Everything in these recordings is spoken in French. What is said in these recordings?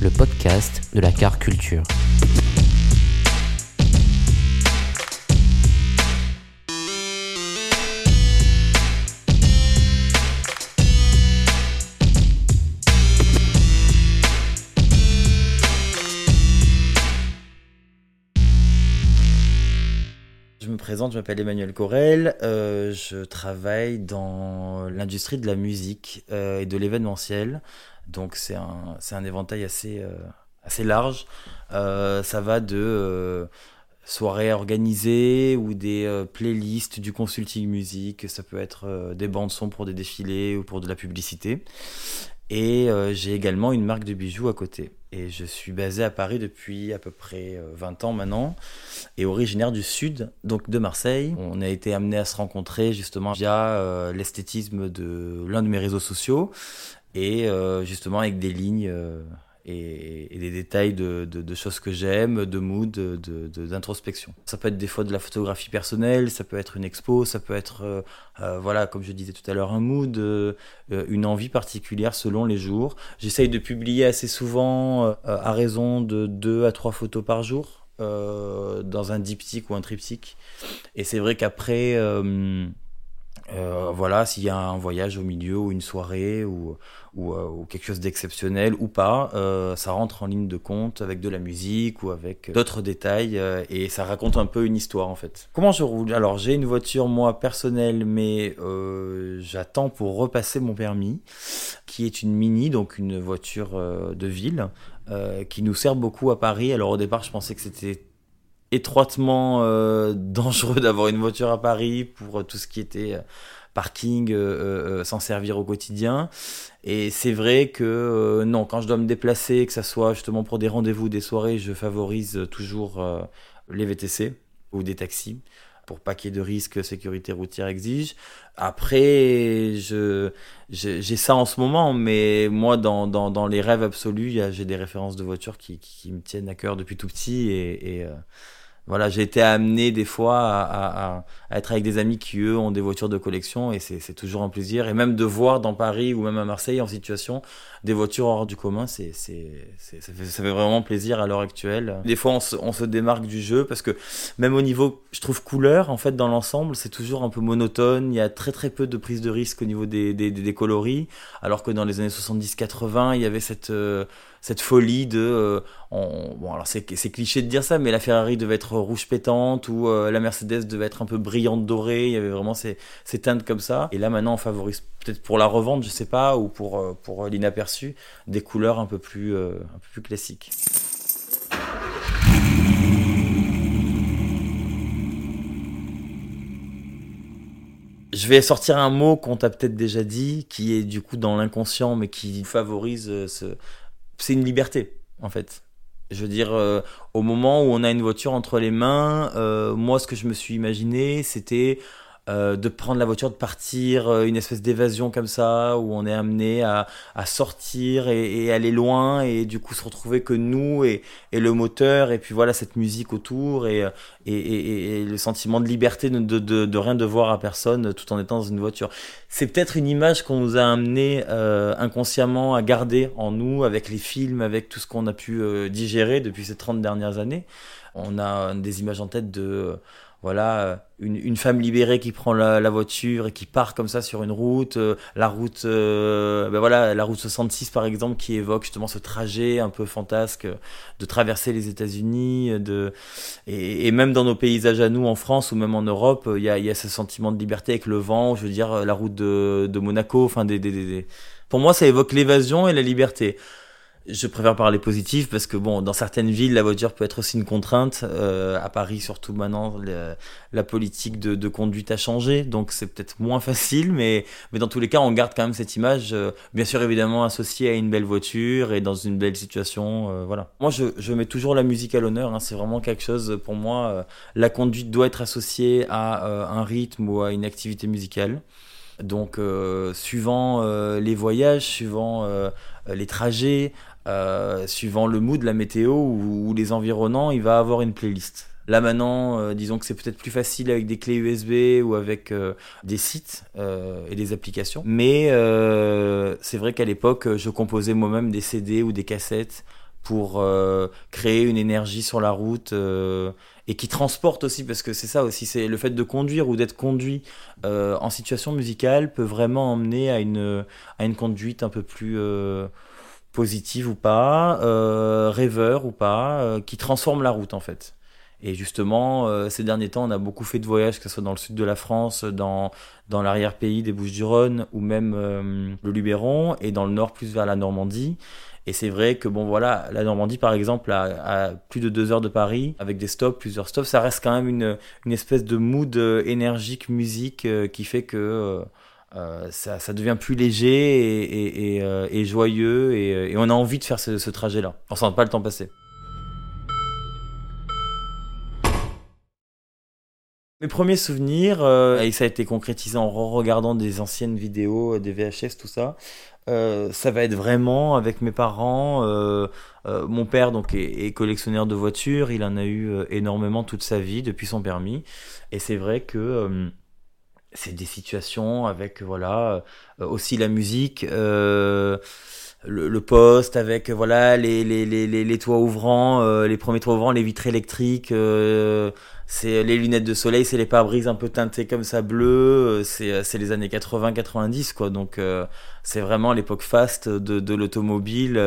Le podcast de la car culture. Je me présente, je m'appelle Emmanuel Corel, euh, je travaille dans l'industrie de la musique euh, et de l'événementiel. Donc c'est un, un éventail assez, euh, assez large. Euh, ça va de euh, soirées organisées ou des playlists du consulting musique. Ça peut être des bandes son pour des défilés ou pour de la publicité. Et j'ai également une marque de bijoux à côté. Et je suis basé à Paris depuis à peu près euh, 20 ans maintenant et originaire du sud, donc de Marseille. On a été amené à se rencontrer justement via l'esthétisme de l'un de mes réseaux sociaux et euh, justement avec des lignes euh, et, et des détails de, de- de choses que j'aime, de mood, de- de- d'introspection. Ça peut être des fois de la photographie personnelle, ça peut être une expo, ça peut être, euh, euh, voilà, comme je disais tout à l'heure, un mood, euh, une envie particulière selon les jours. J'essaye de publier assez souvent euh, à raison de deux à trois photos par jour dans un diptyque ou un triptyque. Et c'est vrai qu'après, euh, euh, voilà, s'il y a un voyage au milieu ou une soirée ou, ou, euh, ou quelque chose d'exceptionnel ou pas, euh, ça rentre en ligne de compte avec de la musique ou avec d'autres détails euh, et ça raconte un peu une histoire en fait. Comment je roule? Alors j'ai une voiture moi personnelle mais euh, j'attends pour repasser mon permis qui est une Mini, donc une voiture euh, de ville euh, qui nous sert beaucoup à Paris. Alors au départ je pensais que c'était étroitement euh, dangereux d'avoir une voiture à Paris pour euh, tout ce qui était euh, parking, s'en servir au quotidien. Et c'est vrai que non, quand je dois me déplacer, que ça soit justement pour des rendez-vous, des soirées, je favorise toujours les VTC ou des taxis pour pas qu'il y ait de risques sécurité routière exige. Après, j'ai ça en ce moment, mais moi, dans, dans, les rêves absolus, j'ai des références de voitures qui, qui, me tiennent à cœur depuis tout petit et, voilà, j'ai été amené des fois à, à- à- être avec des amis qui, eux, ont des voitures de collection et c'est toujours un plaisir. Et même de voir dans Paris ou même à Marseille en situation des voitures hors du commun, c'est ça, fait, vraiment plaisir à l'heure actuelle. Des fois, on se, on se démarque du jeu parce que même au niveau, je trouve, couleur, en fait, dans l'ensemble, c'est toujours un peu monotone. Il y a très très peu de prise de risque au niveau des, des, des, des coloris, alors que dans les années 70-80, il y avait cette... euh, cette folie de euh, on- bon alors c'est cliché de dire ça mais la Ferrari devait être rouge pétante ou euh, la Mercedes devait être un peu brillante dorée il y avait vraiment ces, ces teintes comme ça et là maintenant on favorise peut-être pour la revente je sais pas ou pour euh, pour l'inaperçu des couleurs un peu plus un peu plus classiques Je vais sortir un mot qu'on t'a peut-être déjà dit, qui est du coup dans l'inconscient, mais qui favorise ce. C'est une liberté, en fait. Je veux dire, euh, au moment où on a une voiture entre les mains, euh, moi, ce que je me suis imaginé, c'était euh, de prendre la voiture, de partir, euh, une espèce d'évasion comme ça, où on est amené à, à sortir et, et aller loin, et du coup se retrouver que nous et, et le moteur, et puis voilà cette musique autour, et, et, et, et le sentiment de liberté de, de, de, de rien devoir à personne tout en étant dans une voiture. C'est peut-être une image qu'on nous a amené euh, inconsciemment à garder en nous, avec les films, avec tout ce qu'on a pu euh, digérer depuis ces 30 dernières années. On a des images en tête de voilà euh, une, une femme libérée qui prend la, la voiture et qui part comme ça sur une route euh, la route euh, ben voilà la route 66 par exemple qui évoque justement ce trajet un peu fantasque de traverser les États-Unis de et, et même dans nos paysages à nous en France ou même en Europe il y a, y a ce sentiment de liberté avec le vent je veux dire la route de, de Monaco enfin des, des, des- pour moi ça évoque l'évasion et la liberté Je préfère parler positif parce que bon, dans certaines villes, la voiture peut être aussi une contrainte. Euh, à Paris, surtout maintenant, la politique de, conduite a changé, donc c'est peut-être moins facile, mais, mais dans tous les cas, on garde quand même cette image, euh, bien sûr évidemment associée à une belle voiture et dans une belle situation, euh, voilà. Moi, je, je, mets toujours la musique à l'honneur. Hein, c'est vraiment quelque chose pour moi. Euh, la conduite doit être associée à un rythme ou à une activité musicale. Donc, suivant les voyages, suivant les trajets, euh, suivant le mood, la météo ou, les environnants, il va avoir une playlist. Là maintenant, euh, disons que c'est peut-être plus facile avec des clés USB ou avec euh, des sites et des applications. Mais c'est vrai qu'à l'époque, je composais moi-même des CD ou des cassettes pour créer une énergie sur la route et qui transporte aussi, parce que c'est ça aussi, c'est le fait de conduire ou d'être conduit en situation musicale peut vraiment emmener à une, à une conduite un peu plus positive ou pas, euh, rêveur ou pas, euh, qui transforme la route en fait. Et justement, euh, ces derniers temps, on a beaucoup fait de voyages, que ce soit dans le sud de la France, dans, dans l'arrière-pays des Bouches-du-Rhône ou même le Luberon, et dans le nord plus vers la Normandie. Et c'est vrai que bon voilà, la Normandie par exemple, à, plus de deux heures de Paris, avec des stops, plusieurs stops, ça reste quand même une, une espèce de mood énergique, musique, qui fait que euh, ça, devient plus léger et, euh, joyeux euh, et, on a envie de faire ce, trajet-là. On sent pas le temps passer. Mes premiers souvenirs, et ça a été concrétisé en regardant des anciennes vidéos, des VHS, tout ça. ça va être vraiment avec mes parents. mon père donc est, collectionneur de voitures, il en a eu énormément toute sa vie depuis son permis. Et c'est vrai que c'est des situations avec voilà euh, aussi la musique euh, le, le, poste avec voilà les, les, les, les toits ouvrants euh, les premiers toits ouvrants les vitres électriques euh, c'est les lunettes de soleil c'est les pare-brises un peu teintées comme ça bleu c'est c'est les années 80 90 quoi. Donc c'est vraiment l'époque faste de, de l'automobile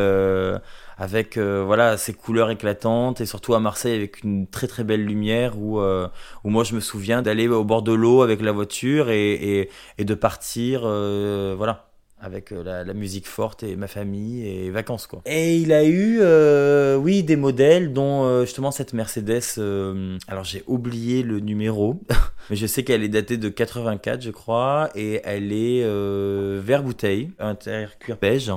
avec euh, voilà ces couleurs éclatantes et surtout à Marseille avec une très très belle lumière où euh, où moi je me souviens d'aller au bord de l'eau avec la voiture et, et, de partir euh, voilà avec la, la, musique forte et ma famille et vacances quoi. Et il a eu oui des modèles dont justement cette Mercedes alors j'ai oublié le numéro mais je sais qu'elle est datée de 84 je crois et elle est vert bouteille intérieur cuir beige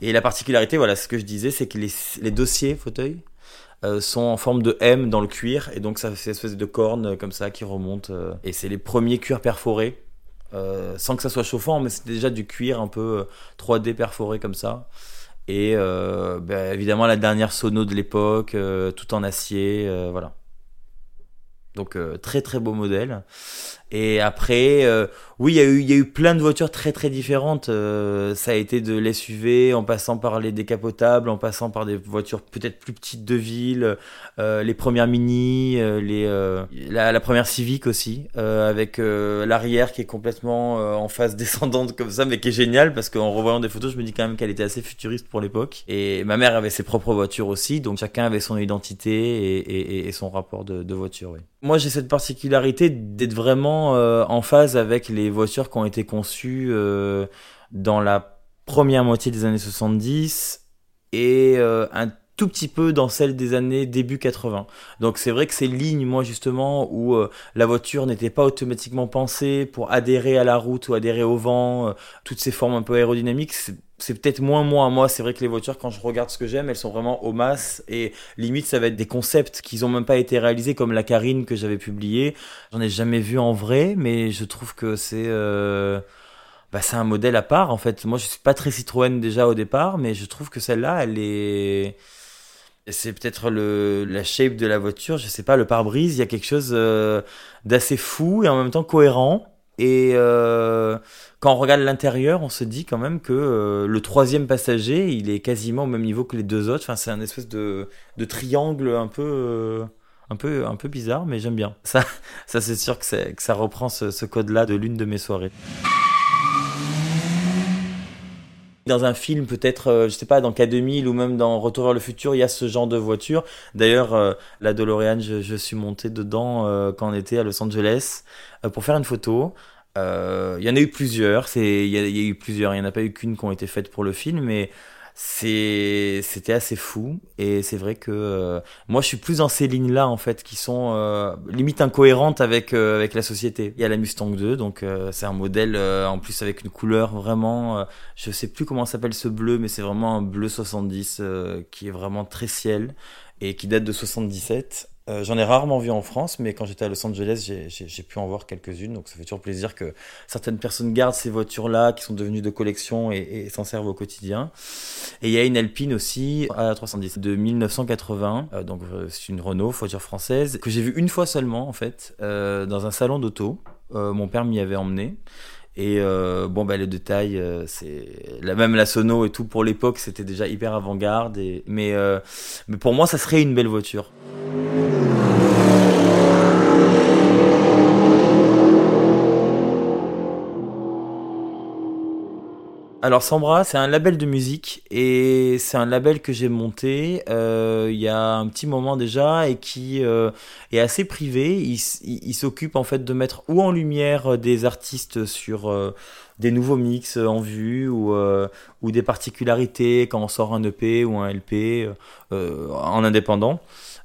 et la particularité, voilà, ce que je disais, c'est que les, les dossiers fauteuils euh, sont en forme de M dans le cuir, et donc ça fait une espèce de corne euh, comme ça qui remonte. Euh, et c'est les premiers cuirs perforés, euh, sans que ça soit chauffant, mais c'était déjà du cuir un peu 3D perforé comme ça. Et bah, évidemment la dernière sono de l'époque, tout en acier, voilà. Donc très très beau modèle. Et après, euh, oui, il y, a eu, plein de voitures très très différentes. Euh, ça a été de l'SUV, en passant par les décapotables, en passant par des voitures peut-être plus petites de ville, euh, les premières Mini, les, la, première Civic aussi, avec l'arrière qui est complètement en face descendante comme ça, mais qui est génial parce qu'en revoyant des photos, je me dis quand même qu'elle était assez futuriste pour l'époque. Et ma mère avait ses propres voitures aussi, donc chacun avait son identité et son rapport de, de voiture. Oui. Moi, j'ai cette particularité d'être vraiment euh, en phase avec les voitures qui ont été conçues euh, dans la première moitié des années 70 et euh, un tout petit peu dans celle des années début 80. Donc c'est vrai que ces lignes, moi justement, où la voiture n'était pas automatiquement pensée pour adhérer à la route ou adhérer au vent, toutes ces formes un peu aérodynamiques, c'est peut-être moins moi. Moi, c'est vrai que les voitures, quand je regarde ce que j'aime, elles sont vraiment au masse et limite, ça va être des concepts qui n'ont même pas été réalisés, comme la Carine que j'avais publiée. J'en ai jamais vu en vrai, mais je trouve que c'est euh... bah, c'est un modèle à part en fait. Moi, je suis pas très Citroën déjà au départ, mais je trouve que celle-là, elle est c'est peut-être le la shape de la voiture, je sais pas, le pare-brise, il y a quelque chose euh, d'assez fou et en même temps cohérent et euh, quand on regarde l'intérieur, on se dit quand même que euh, le troisième passager, il est quasiment au même niveau que les deux autres. Enfin, c'est un espèce de, triangle un peu, euh, un peu, un peu bizarre, mais j'aime bien. Ça, ça c'est sûr que, ça reprend ce code-là de l'une de mes soirées. Dans un film, peut-être, euh, je sais pas, dans K2000 ou même dans Retour vers le futur, il y a ce genre de voiture. D'ailleurs, la DeLorean, je, suis monté dedans quand on était à Los Angeles pour faire une photo. Euh, il y en a eu plusieurs, il y, a eu plusieurs, il n'y en a pas eu qu'une qui ont été faites pour le film, mais c'est c'était assez fou. Et c'est vrai que euh, moi je suis plus dans ces lignes là en fait qui sont euh, limite incohérentes avec euh, avec la société. Il y a la Mustang 2 donc c'est un modèle en plus avec une couleur vraiment je sais plus comment s'appelle ce bleu mais c'est vraiment un bleu 70 qui est vraiment très ciel et qui date de 77 euh, j'en ai rarement vu en France, mais quand j'étais à Los Angeles, j'ai pu en voir quelques-unes. Donc ça fait toujours plaisir que certaines personnes gardent ces voitures-là, qui sont devenues de collection et, s'en servent au quotidien. Et il y a une Alpine aussi à 310 de 1980. Euh, donc euh, c'est une Renault, voiture française, que j'ai vue une fois seulement en fait, dans un salon d'auto. mon père m'y avait emmené. Et bon, bah, le détail, c'est la même la sono et tout pour l'époque, c'était déjà hyper avant-garde. Et... Mais, mais pour moi, ça serait une belle voiture. Alors Sambra, c'est un label de musique et c'est un label que j'ai monté euh, il y a un petit moment déjà et qui euh, est assez privé. Il, s'occupe en fait de mettre ou en lumière des artistes sur euh, des nouveaux mix en vue ou, ou des particularités quand on sort un EP ou un LP en indépendant.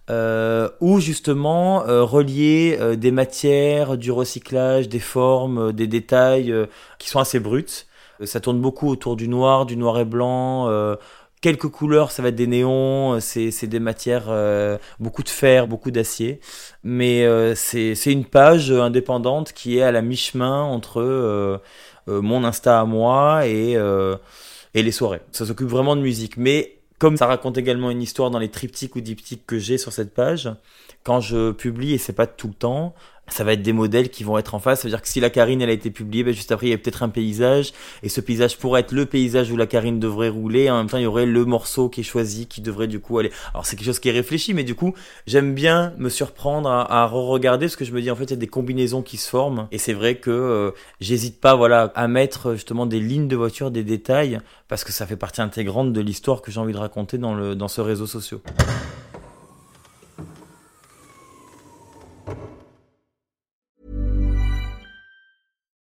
ou justement relier des matières, du recyclage, des formes, des détails qui sont assez bruts euh, ça tourne beaucoup autour du noir, du noir et blanc. Euh, quelques couleurs, ça va être des néons, euh, c'est des matières, beaucoup de fer, beaucoup d'acier. Mais c'est une page indépendante qui est à la mi-chemin entre mon Insta à moi et, et les soirées. Ça s'occupe vraiment de musique. Mais comme ça raconte également une histoire dans les triptyques ou diptyques que j'ai sur cette page, quand je publie, et c'est pas tout le temps, ça va être des modèles qui vont être en face. Ça veut dire que si la Carine elle a été publiée, ben juste après il y a peut-être un paysage et ce paysage pourrait être le paysage où la Carine devrait rouler. en même temps il y aurait le morceau qui est choisi qui devrait du coup aller. Alors c'est quelque chose qui est réfléchi, mais du coup j'aime bien me surprendre à, re-regarder parce que je me dis en fait il y a des combinaisons qui se forment et c'est vrai que euh, j'hésite pas voilà à mettre justement des lignes de voiture, des détails parce que ça fait partie intégrante de l'histoire que j'ai envie de raconter dans le dans ce réseau social.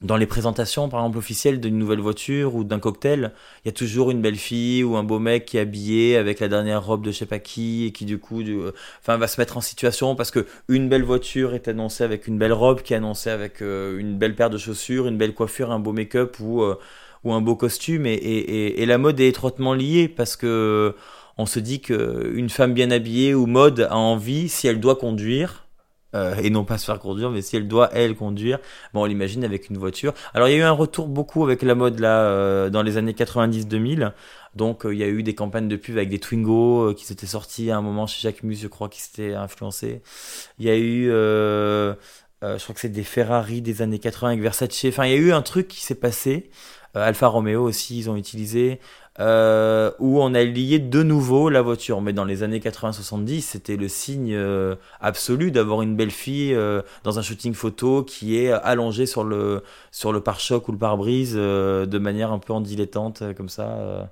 Dans les présentations, par exemple, officielles d'une nouvelle voiture ou d'un cocktail, il y a toujours une belle fille ou un beau mec qui est habillé avec la dernière robe de je sais pas qui et qui du coup, euh, enfin, va se mettre en situation parce que une belle voiture est annoncée avec une belle robe qui est annoncée avec euh, une belle paire de chaussures, une belle coiffure, un beau make-up ou, euh, ou un beau costume et, et, et, la mode est étroitement liée parce que on se dit qu'une femme bien habillée ou mode a envie, si elle doit conduire, euh, et non pas se faire conduire, mais si elle doit elle conduire, bon, on l'imagine avec une voiture. Alors il y a eu un retour beaucoup avec la mode là euh, dans les années 90-2000. Donc euh, il y a eu des campagnes de pub avec des Twingo qui s'étaient sortis à un moment chez Jacques Mus, je crois, qui s'étaient influencés. Il y a eu, je crois que c'est des Ferrari des années 80 avec Versace. Enfin, il y a eu un truc qui s'est passé. Alfa Romeo aussi, ils ont utilisé euh, où on a lié de nouveau la voiture. Mais dans les années 80-70, c'était le signe euh, absolu d'avoir une belle fille euh, dans un shooting photo qui est allongée sur le, sur le pare-choc ou le pare-brise de manière un peu en dilettante, comme ça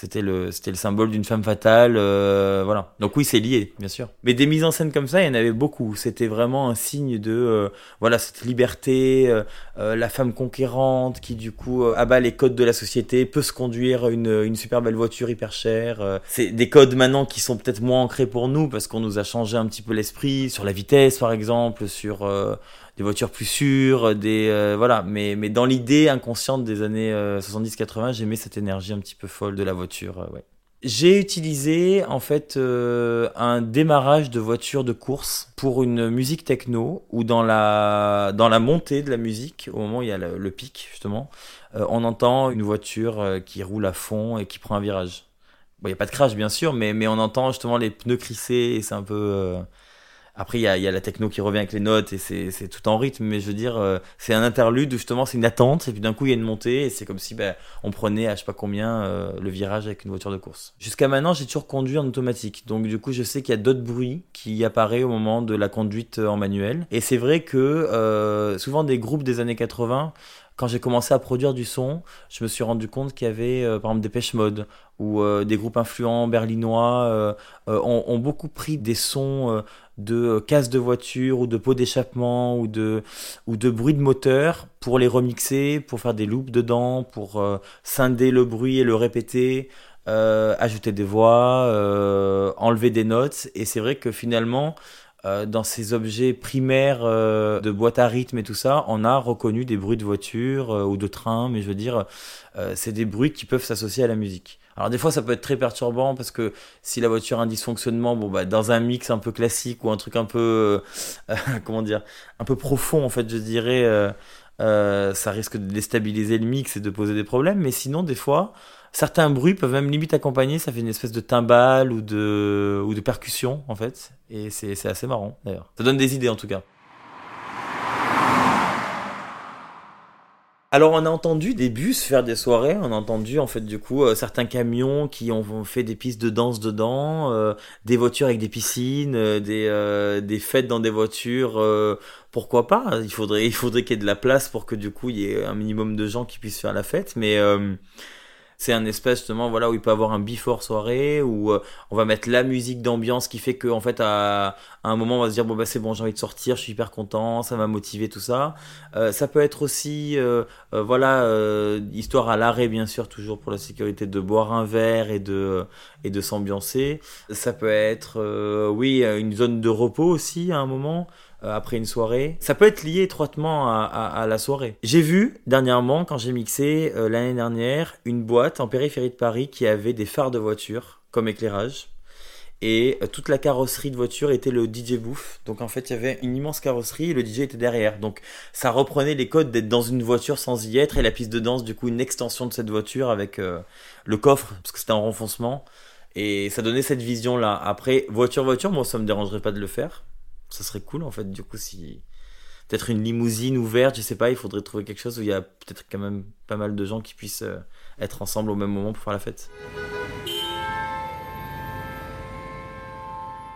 c'était le c'était le symbole d'une femme fatale euh, voilà. Donc oui c'est lié bien sûr. Mais des mises en scène comme ça il y en avait beaucoup. C'était vraiment un signe de euh, voilà cette liberté euh, la femme conquérante qui du coup abat les codes de la société peut se conduire une, une super belle voiture hyper chère c'est des codes maintenant qui sont peut-être moins ancrés pour nous parce qu'on nous a changé un petit peu l'esprit sur la vitesse par exemple sur des voitures plus sûres, des euh, voilà. Mais mais dans l'idée inconsciente des années 70-80, j'aimais cette énergie un petit peu folle de la voiture. ouais. J'ai utilisé en fait un démarrage de voiture de course pour une musique techno où dans la dans la montée de la musique, au moment où il y a le, pic justement, on entend une voiture qui roule à fond et qui prend un virage. Bon, il n'y a pas de crash bien sûr, mais mais on entend justement les pneus crisser et c'est un peu après, il y a, y a, la techno qui revient avec les notes et c'est tout en rythme, mais je veux dire, euh, c'est un interlude justement c'est une attente, et puis d'un coup il y a une montée, et c'est comme si ben, on prenait à je sais pas combien euh, le virage avec une voiture de course. Jusqu'à maintenant, j'ai toujours conduit en automatique, donc du coup je sais qu'il y a d'autres bruits qui apparaissent au moment de la conduite euh, en manuel. Et c'est vrai que souvent des groupes des années 80 quand j'ai commencé à produire du son, je me suis rendu compte qu'il y avait par exemple des pêche mode ou des groupes influents berlinois ont, ont, beaucoup pris des sons de euh, casse de voiture ou de pots d'échappement ou de, ou de bruit de moteur pour les remixer, pour faire des loops dedans, pour euh, scinder le bruit et le répéter, euh, ajouter des voix, enlever des notes. Et c'est vrai que finalement, dans ces objets primaires de boîte à rythme et tout ça, on a reconnu des bruits de voiture ou de train, mais je veux dire, c'est des bruits qui peuvent s'associer à la musique. Alors des fois ça peut être très perturbant parce que si la voiture a un dysfonctionnement, bon bah dans un mix un peu classique ou un truc un peu euh, comment dire, un peu profond en fait je dirais, euh, euh, ça risque de déstabiliser le mix et de poser des problèmes. Mais sinon des fois certains bruits peuvent même limite accompagner, ça fait une espèce de timbale ou de ou de percussion en fait et c'est assez marrant d'ailleurs. Ça donne des idées en tout cas. Alors on a entendu des bus faire des soirées, on a entendu en fait du coup euh, certains camions qui ont fait des pistes de danse dedans, euh, des voitures avec des piscines, euh, des, des fêtes dans des voitures, pourquoi pas? Il faudrait il faudrait qu'il y ait de la place pour que du coup il y ait un minimum de gens qui puissent faire la fête, mais c'est un espace justement voilà où il peut avoir un before soirée où euh, on va mettre la musique d'ambiance qui fait que en fait à, un moment on va se dire bon bah c'est bon j'ai envie de sortir je suis hyper content ça m'a motivé tout ça. Euh, ça peut être aussi euh, voilà histoire à l'arrêt bien sûr toujours pour la sécurité de boire un verre et de et de s'ambiancer. Ça peut être oui une zone de repos aussi à un moment après une soirée. Ça peut être lié étroitement à, la soirée. J'ai vu dernièrement, quand j'ai mixé euh, l'année dernière, une boîte en périphérie de Paris qui avait des phares de voiture comme éclairage. Et euh, toute la carrosserie de voiture était le DJ booth. Donc en fait, il y avait une immense carrosserie et le DJ était derrière. Donc ça reprenait les codes d'être dans une voiture sans y être et la piste de danse, du coup, une extension de cette voiture avec le coffre, parce que c'était un renfoncement. Et ça donnait cette vision-là. Après, voiture-voiture, moi, ça me dérangerait pas de le faire ça serait cool en fait du coup si peut-être une limousine ouverte je sais pas il faudrait trouver quelque chose où il y a peut-être quand même pas mal de gens qui puissent euh, être ensemble au même moment pour faire la fête.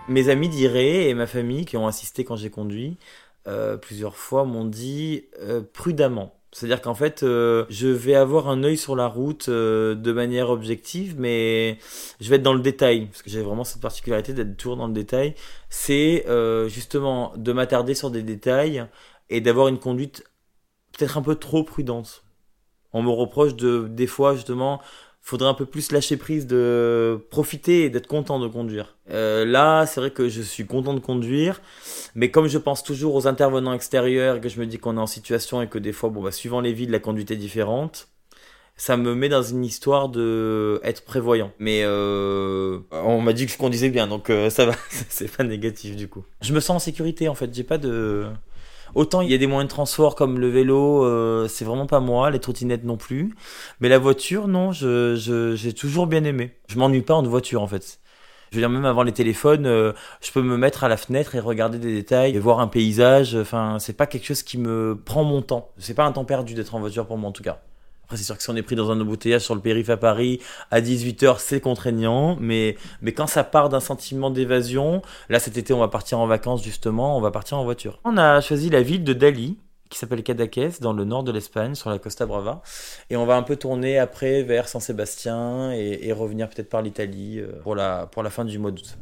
Mes amis diraient et ma famille qui ont assisté quand j'ai conduit euh, plusieurs fois m'ont dit euh, prudemment c'est-à-dire qu'en fait, euh, je vais avoir un œil sur la route euh, de manière objective, mais je vais être dans le détail, parce que j'ai vraiment cette particularité d'être toujours dans le détail. C'est euh, justement de m'attarder sur des détails et d'avoir une conduite peut-être un peu trop prudente. On me reproche de des fois justement faudrait un peu plus lâcher prise de profiter et d'être content de conduire. Euh, là, c'est vrai que je suis content de conduire, mais comme je pense toujours aux intervenants extérieurs que je me dis qu'on est en situation et que des fois, bon, bah, suivant les villes, la conduite est différente, ça me met dans une histoire de être prévoyant. Mais euh, on m'a dit que je conduisais bien, donc euh, ça va, c'est pas négatif du coup. Je me sens en sécurité en fait, j'ai pas de Autant il y a des moyens de transport comme le vélo, euh, c'est vraiment pas moi, les trottinettes non plus. Mais la voiture, non, je, j'ai toujours bien aimé. Je m'ennuie pas en voiture en fait. Je veux dire, même avant les téléphones, euh, je peux me mettre à la fenêtre et regarder des détails, et voir un paysage. Enfin, c'est pas quelque chose qui me prend mon temps. C'est pas un temps perdu d'être en voiture pour moi en tout cas c'est sûr que si on est pris dans un embouteillage sur le périph' à Paris à 18h, c'est contraignant. Mais, mais quand ça part d'un sentiment d'évasion, là cet été, on va partir en vacances justement, on va partir en voiture. On a choisi la ville de Dali, qui s'appelle Cadaqués, dans le nord de l'Espagne, sur la Costa Brava. Et on va un peu tourner après vers San Sébastien et, et revenir peut-être par l'Italie euh, pour la, pour la fin du mois d'août.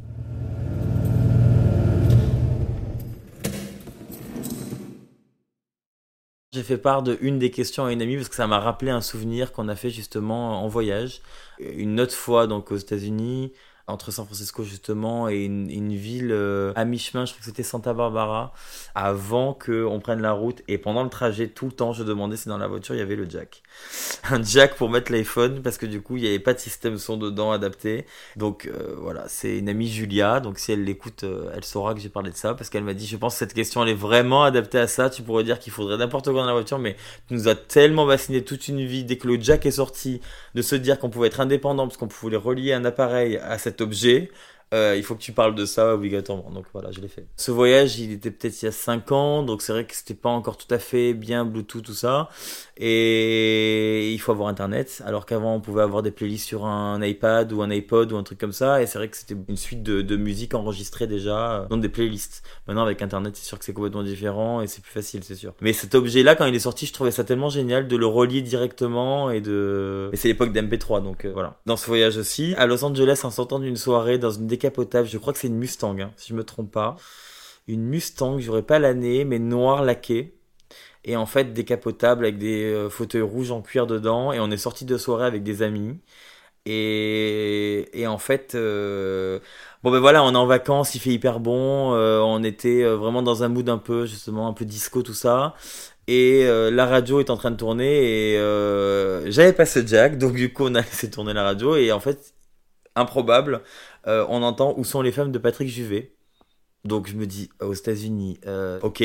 J'ai fait part de une des questions à une amie parce que ça m'a rappelé un souvenir qu'on a fait justement en voyage. Une autre fois donc aux États-Unis, entre San Francisco justement et une, ville euh, à mi-chemin, je crois que c'était Santa Barbara, avant qu'on prenne la route. Et pendant le trajet, tout le temps, je demandais si dans la voiture il y avait le jack. Un jack pour mettre l'iPhone, parce que du coup, il n'y avait pas de système son dedans adapté. Donc euh, voilà, c'est une amie Julia, donc si elle l'écoute, euh, elle saura que j'ai parlé de ça, parce qu'elle m'a dit, je pense que cette question, elle est vraiment adaptée à ça. Tu pourrais dire qu'il faudrait n'importe quoi dans la voiture, mais tu nous as tellement bassiné toute une vie dès que le jack est sorti, de se dire qu'on pouvait être indépendant, parce qu'on pouvait relier un appareil à euh, il faut que tu parles de ça obligatoirement. Donc voilà, je l'ai fait. Ce voyage, il était peut-être il y a 5 ans, donc c'est vrai que c'était pas encore tout à fait bien Bluetooth, tout ça. Et il faut avoir internet, alors qu'avant on pouvait avoir des playlists sur un iPad ou un iPod ou un truc comme ça. Et c'est vrai que c'était une suite de, musique enregistrée déjà euh, dans des playlists. Maintenant avec internet, c'est sûr que c'est complètement différent et c'est plus facile, c'est sûr. Mais cet objet-là, quand il est sorti, je trouvais ça tellement génial de le relier directement et de. Et c'est l'époque d'MP3, donc euh, voilà. Dans ce voyage aussi, à Los Angeles, en sortant d'une soirée dans une décapotable, je crois que c'est une Mustang, hein, si je me trompe pas. Une Mustang, j'aurais pas l'année, mais noir laqué et en fait décapotable avec des euh, fauteuils rouges en cuir dedans et on est sorti de soirée avec des amis. Et, en fait euh, bon ben voilà on est en vacances il fait hyper bon euh, on était vraiment dans un mood un peu justement un peu disco tout ça. Et la radio est en train de tourner et j'avais pas ce jack donc du coup on a laissé tourner la radio et en fait improbable on entend où sont les femmes de Patrick Juvet donc je me dis aux États-Unis, euh, ok.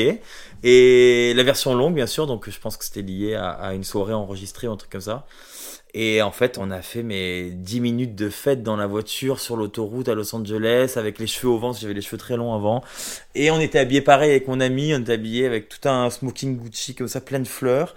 Et la version longue, bien sûr, donc je pense que c'était lié à, une soirée enregistrée ou un truc comme ça. Et en fait, on a fait mes 10 minutes de fête dans la voiture sur l'autoroute à Los Angeles avec les cheveux au vent, j'avais les cheveux très longs avant. Et on était habillé pareil avec mon ami, on était habillé avec tout un smoking Gucci comme ça, plein de fleurs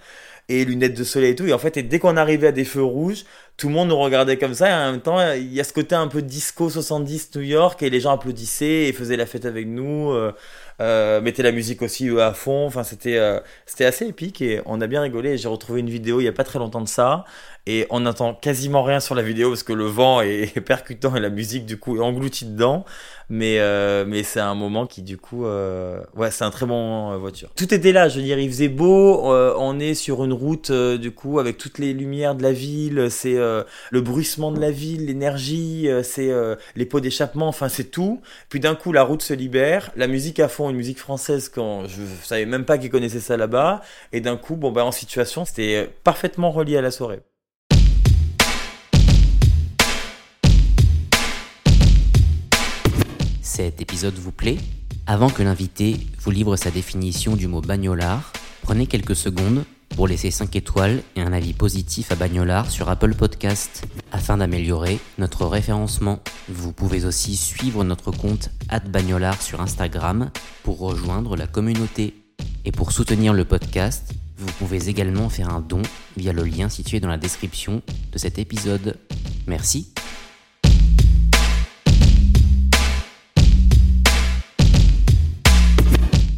et lunettes de soleil et tout. Et en fait, et dès qu'on arrivait à des feux rouges, tout le monde nous regardait comme ça. Et en même temps, il y a ce côté un peu disco 70 New York et les gens applaudissaient et faisaient la fête avec nous. Euh, euh, mettaient la musique aussi à fond. Enfin, c'était euh, c'était assez épique et on a bien rigolé. J'ai retrouvé une vidéo il y a pas très longtemps de ça et on n'entend quasiment rien sur la vidéo parce que le vent est percutant et la musique du coup est engloutie dedans. Mais euh, mais c'est un moment qui du coup euh, ouais c'est un très bon euh, voiture. Tout était là, je veux dire, il faisait beau. euh, on est sur une route euh, du coup avec toutes les lumières de la ville. C'est le bruissement de la ville, l'énergie, c'est les pots d'échappement. Enfin c'est tout. Puis d'un coup la route se libère, la musique à fond, une musique française quand je savais même pas qu'ils connaissaient ça là-bas. Et d'un coup bon ben en situation c'était parfaitement relié à la soirée. Cet épisode vous plaît Avant que l'invité vous livre sa définition du mot bagnolard, prenez quelques secondes pour laisser 5 étoiles et un avis positif à Bagnolard sur Apple Podcast afin d'améliorer notre référencement. Vous pouvez aussi suivre notre compte @bagnolard sur Instagram pour rejoindre la communauté. Et pour soutenir le podcast, vous pouvez également faire un don via le lien situé dans la description de cet épisode. Merci.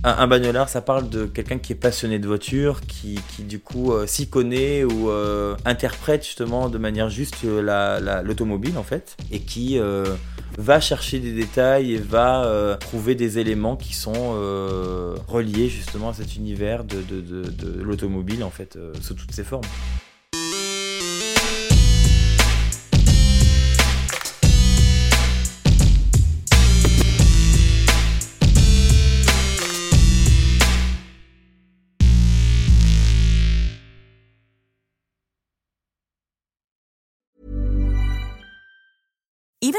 Un, un bagnolard, ça parle de quelqu'un qui est passionné de voiture, qui, qui du coup euh, s'y connaît ou euh, interprète justement de manière juste euh, la- la- l'automobile en fait, et qui va chercher des détails et va trouver des éléments qui sont reliés justement à cet univers de, de, de, de l'automobile en fait, sous toutes ses formes.